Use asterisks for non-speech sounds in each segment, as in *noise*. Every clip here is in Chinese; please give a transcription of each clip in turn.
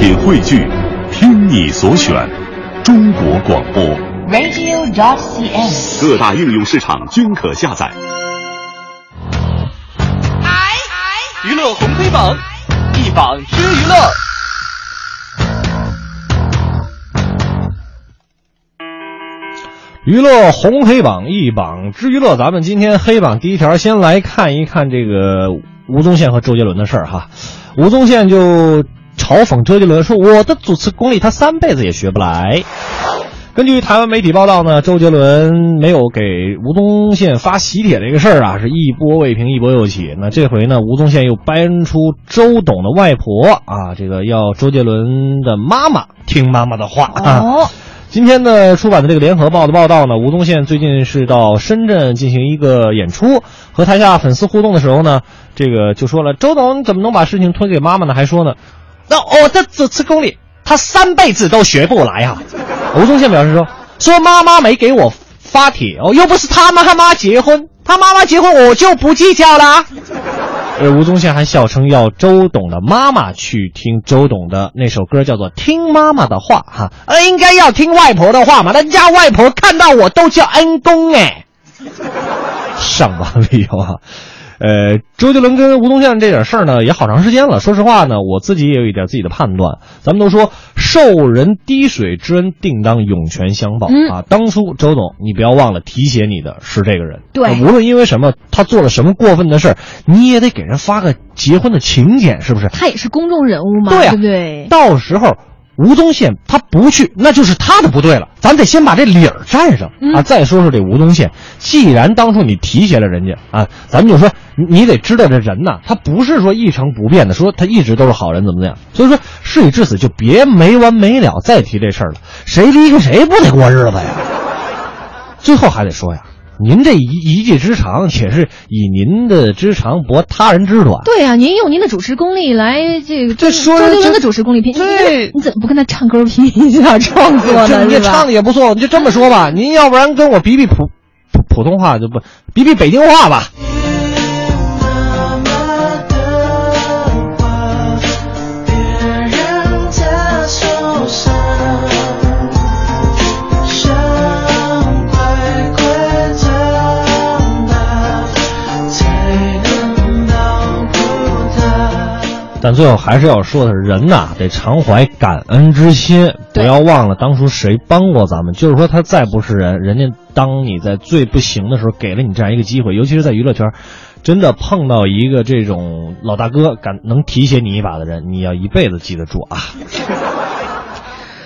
品汇聚，听你所选，中国广播。radio.dot.cn，。各大应用市场均可下载。娱乐红黑榜，一榜之娱乐。娱乐红黑榜一榜之娱乐，咱们今天黑榜第一条，先来看一看这个吴宗宪和周杰伦的事儿哈。吴宗宪就嘲讽周杰伦说：“我的主持功力他三辈子也学不来。”根据台湾媒体报道呢，周杰伦没有给吴宗宪发喜帖这个事儿啊，是一波未平一波又起。那这回呢，吴宗宪又搬出周董的外婆啊，这个要周杰伦的妈妈听妈妈的话啊。哦，今天呢，出版的这个联合报的报道呢，吴宗宪最近是到深圳进行一个演出，和台下粉丝互动的时候呢，这个就说了，周董怎么能把事情推给妈妈呢？还说呢，那我的主持功力，他三辈子都学不来啊。吴宗宪表示说，说妈妈没给我发帖哦，又不是他妈他妈结婚，他妈妈结婚我就不计较啦。呃，吴宗宪还笑称要周董的妈妈去听周董的那首歌，叫做《听妈妈的话》哈，呃，应该要听外婆的话嘛，人家外婆看到我都叫恩公哎。上榜理由啊，呃，周杰伦跟吴宗宪这点事儿呢，也好长时间了。说实话呢，我自己也有一点自己的判断。咱们都说受人滴水之恩，定当涌泉相报、嗯啊。当初周董，你不要忘了提携你的是这个人。对呃无论因为什么，他做了什么过分的事儿，你也得给人发个结婚的请柬，是不是？他也是公众人物嘛，对呀不对？到时候吴宗宪他不去，那就是他的不对了。咱得先把这理儿占上、嗯啊。再说说这吴宗宪，既然当初你提携了人家啊，咱们就说你你得知道这人呐，他不是说一成不变的，说他一直都是好人怎么怎么样。所以说事已至此，就别没完没了再提这事儿了。谁离开谁不得过日子呀？最后还得说呀。您这一一技之长，也是以您的之长博他人之短。对呀、您用您的主持功力来这个这说这周杰伦的主持功力拼，对你你怎么不跟他唱歌拼一下创作呢？这你唱的也不错，你就这么说吧，您要不然跟我比比普普普通话就不比比北京话吧。最后还是要说的是，人呐得常怀感恩之心，不要忘了当初谁帮过咱们。就是说，他再不是人，人家当你在最不行的时候，给了你这样一个机会，尤其是在娱乐圈，真的碰到一个这种老大哥敢能提携你一把的人，你要一辈子记得住啊。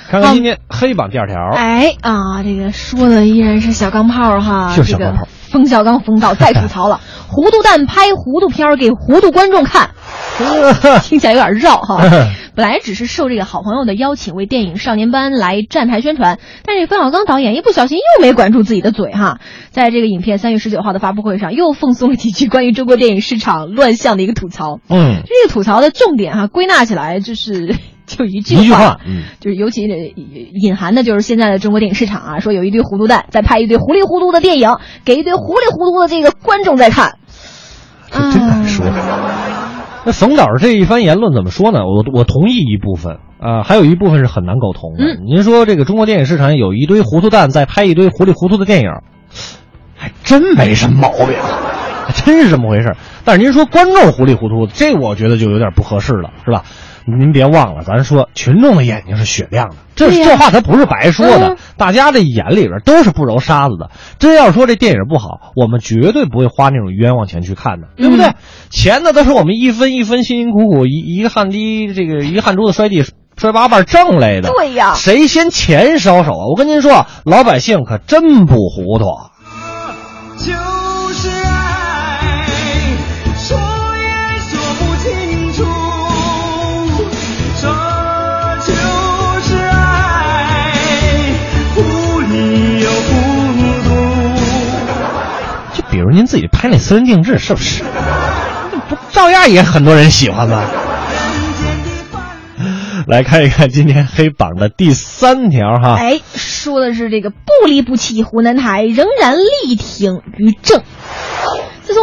看看今天黑榜第二条，哎啊，这个说的依然是小钢炮哈，就是小钢炮这个冯小刚冯导再吐槽了，*laughs* 糊涂蛋拍糊涂片儿给糊涂观众看，*laughs* 听起来有点绕哈。*laughs* 本来只是受这个好朋友的邀请，为电影《少年班》来站台宣传，但是冯小刚导演一不小心又没管住自己的嘴哈，在这个影片三月十九号的发布会上，又奉送了几句关于中国电影市场乱象的一个吐槽。嗯，这个吐槽的重点哈，归纳起来就是就一句话，嗯，就是尤其隐含的就是现在的中国电影市场啊，说有一堆糊涂蛋在拍一堆糊里糊涂的电影，给一堆糊里糊涂的这个观众在看。这真敢说。那冯导这一番言论怎么说呢？我我同意一部分啊、还有一部分是很难苟同的。嗯您说这个中国电影市场有一堆糊涂蛋在拍一堆糊里糊涂的电影，还真没什么毛病，还真是这么回事儿但是您说观众糊里糊涂的，这我觉得就有点不合适了，是吧？您别忘了，咱说群众的眼睛是雪亮的，这、这话他不是白说的，嗯大家的眼里边都是不揉沙子的。真要说这电影不好，我们绝对不会花那种冤枉钱去看的，对不对？嗯钱呢都是我们一分一分辛辛苦苦一一个汗滴这个一个汗珠子摔地摔八瓣挣来的。对呀谁先钱烧手啊？我跟您说，老百姓可真不糊涂。您自己拍那私人定制，是不是？不照样也很多人喜欢吗？来看一看今天黑榜的第三条哈。哎，说的是这个不离不弃，湖南台仍然力挺于正。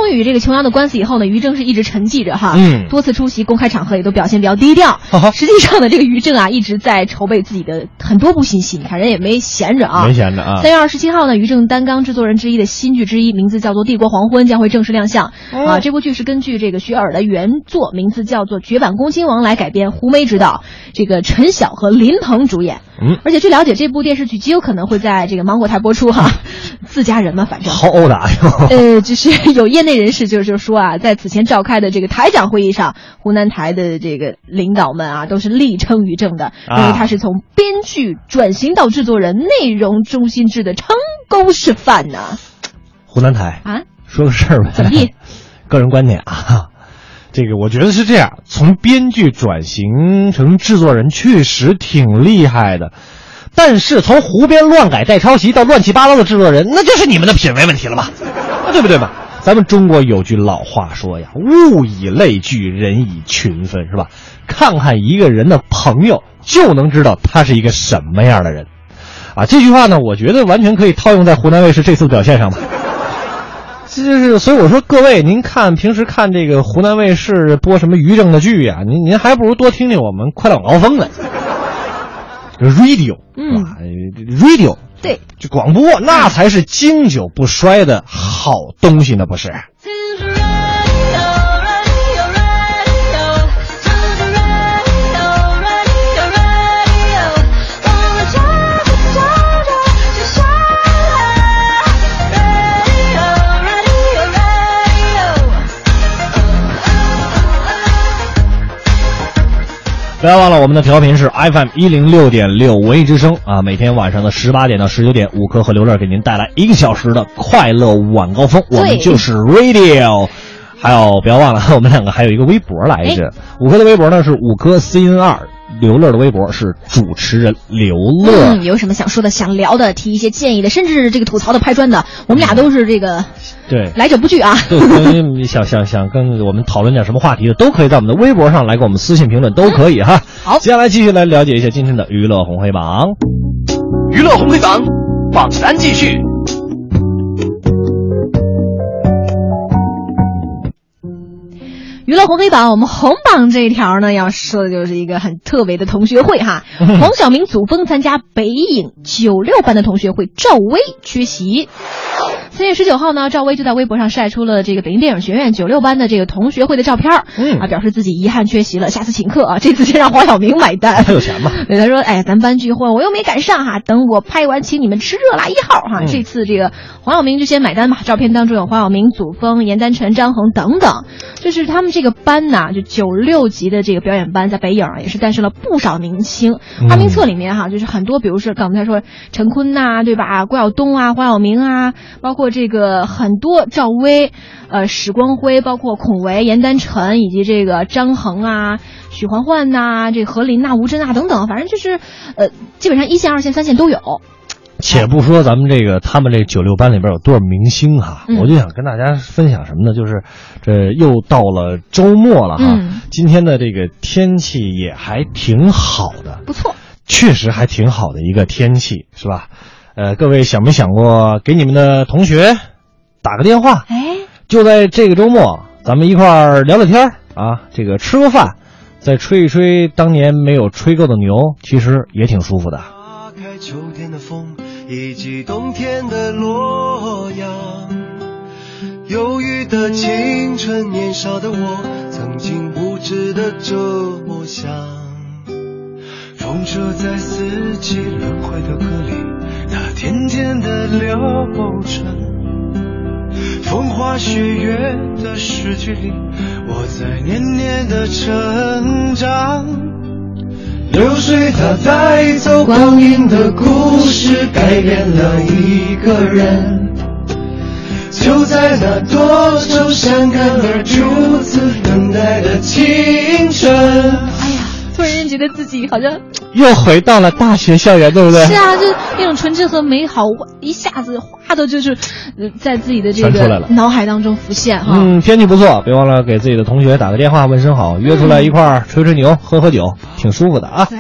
自从与这个琼瑶的官司以后呢，于正是一直沉寂着哈，嗯。多次出席公开场合也都表现比较低调。*laughs* 实际上呢，这个于正啊一直在筹备自己的很多部新戏，你看人也没闲着啊，没闲着啊。三月二十七号呢，于正担纲制作人之一的新剧之一，名字叫做《帝国黄昏》，将会正式亮相。嗯啊，这部剧是根据这个雪尔的原作，名字叫做《绝版恭亲王》来改编，胡梅执导，这个陈晓和林鹏主演。嗯，而且据了解，这部电视剧极有可能会在这个芒果台播出哈，自家人嘛，反正。好殴打哟。呃，就是 *laughs* 有业内人士就是就是说啊，在此前召开的这个台长会议上，湖南台的这个领导们啊，都是力称于正的，啊认为他是从编剧转型到制作人，内容中心制的成功示范呢。湖南台啊，说个事儿呗，怎么地？*laughs* 个人观点啊，这个我觉得是这样，从编剧转型成制作人确实挺厉害的，但是从胡编乱改带抄袭到乱七八糟的制作人，那就是你们的品味问题了吧？啊，对不对吧？咱们中国有句老话说呀，“物以类聚，人以群分”，是吧？看看一个人的朋友，就能知道他是一个什么样的人。啊，这句话呢，我觉得完全可以套用在湖南卫视这次表现上吧。这就是，所以我说各位，您看平时看这个湖南卫视播什么于正的剧呀、您您还不如多听听我们《快乐晚高峰》呢。Radio，，Radio，对，这广播那才是经久不衰的好东西呢，不是？不要忘了，我们的调频是 FM 一零六点六文艺之声啊，每天晚上的十八点到十九点，五科和刘乐给您带来一个小时的快乐晚高峰，我们就是 Radio。还有不要忘了，*laughs* 我们两个还有一个微博来着，五科的微博呢是五科 CN 二，刘乐的微博是主持人刘乐。嗯，有什么想说的、想聊的、提一些建议的，甚至这个吐槽的、拍砖的，我们俩都是这个对，来者不拒啊。对，想想想跟我们讨论点什么话题的，都可以在我们的微博上来给我们私信评论，都可以哈。好接下来继续来了解一下今天的娱乐红黑榜。娱乐红黑榜榜单继续。娱乐红黑榜，我们红榜这一条呢，要说的就是一个很特别的同学会哈。*laughs* 黄晓明祖峰参加北影九六班的同学会，赵薇缺席。三月十九号呢，赵薇就在微博上晒出了这个北京电影学院九六班的这个同学会的照片儿，嗯啊，表示自己遗憾缺席了，下次请客啊，这次先让黄晓明买单。他有钱嘛？对，他说：“哎，咱班聚会我又没赶上哈，等我拍完请你们吃热辣一号哈。嗯这次这个黄晓明就先买单吧。照片当中有黄晓明、祖峰、严丹晨、张恒等等，就是他们这个班呐，就九六级的这个表演班，在北影啊也是诞生了不少明星。嗯花名册里面哈，就是很多，比如说刚才说陈坤呐、对吧？郭晓东啊，黄晓明啊，包括这个很多赵薇、呃史光辉，包括孔维、严丹晨以及这个张恒啊。”许环环呐、这何琳呐、吴真啊等等，反正就是，呃，基本上一线、二线、三线都有。且不说咱们这个他们这九六班里边有多少明星哈，嗯我就想跟大家分享什么呢？就是这又到了周末了哈，嗯今天的这个天气也还挺好的，不错，确实还挺好的一个天气，是吧？呃，各位想没想过给你们的同学打个电话？哎，就在这个周末，咱们一块儿聊聊天儿啊，这个吃个饭，再吹一吹当年没有吹够的牛，其实也挺舒服的。打开秋天的风，以及冬天的洛阳。忧郁的青春，年少的我，曾经无知的这么想。风车在四季轮回的歌里，渐渐的流程。风花雪月的诗句里，我在年年的成长。流水它带走光阴的故事，改变了一个人。就在那多愁善感而初次等待的青春。哎呀，突然间觉得自己好像又回到了大学校园，对不对？是啊，就那种纯真和美好，一下子哗的就是，呃，在自己的这个脑海当中浮现哈。嗯，天气不错，别忘了给自己的同学打个电话问声好，约出来一块儿吹吹牛、喝喝酒，挺舒服的啊。对。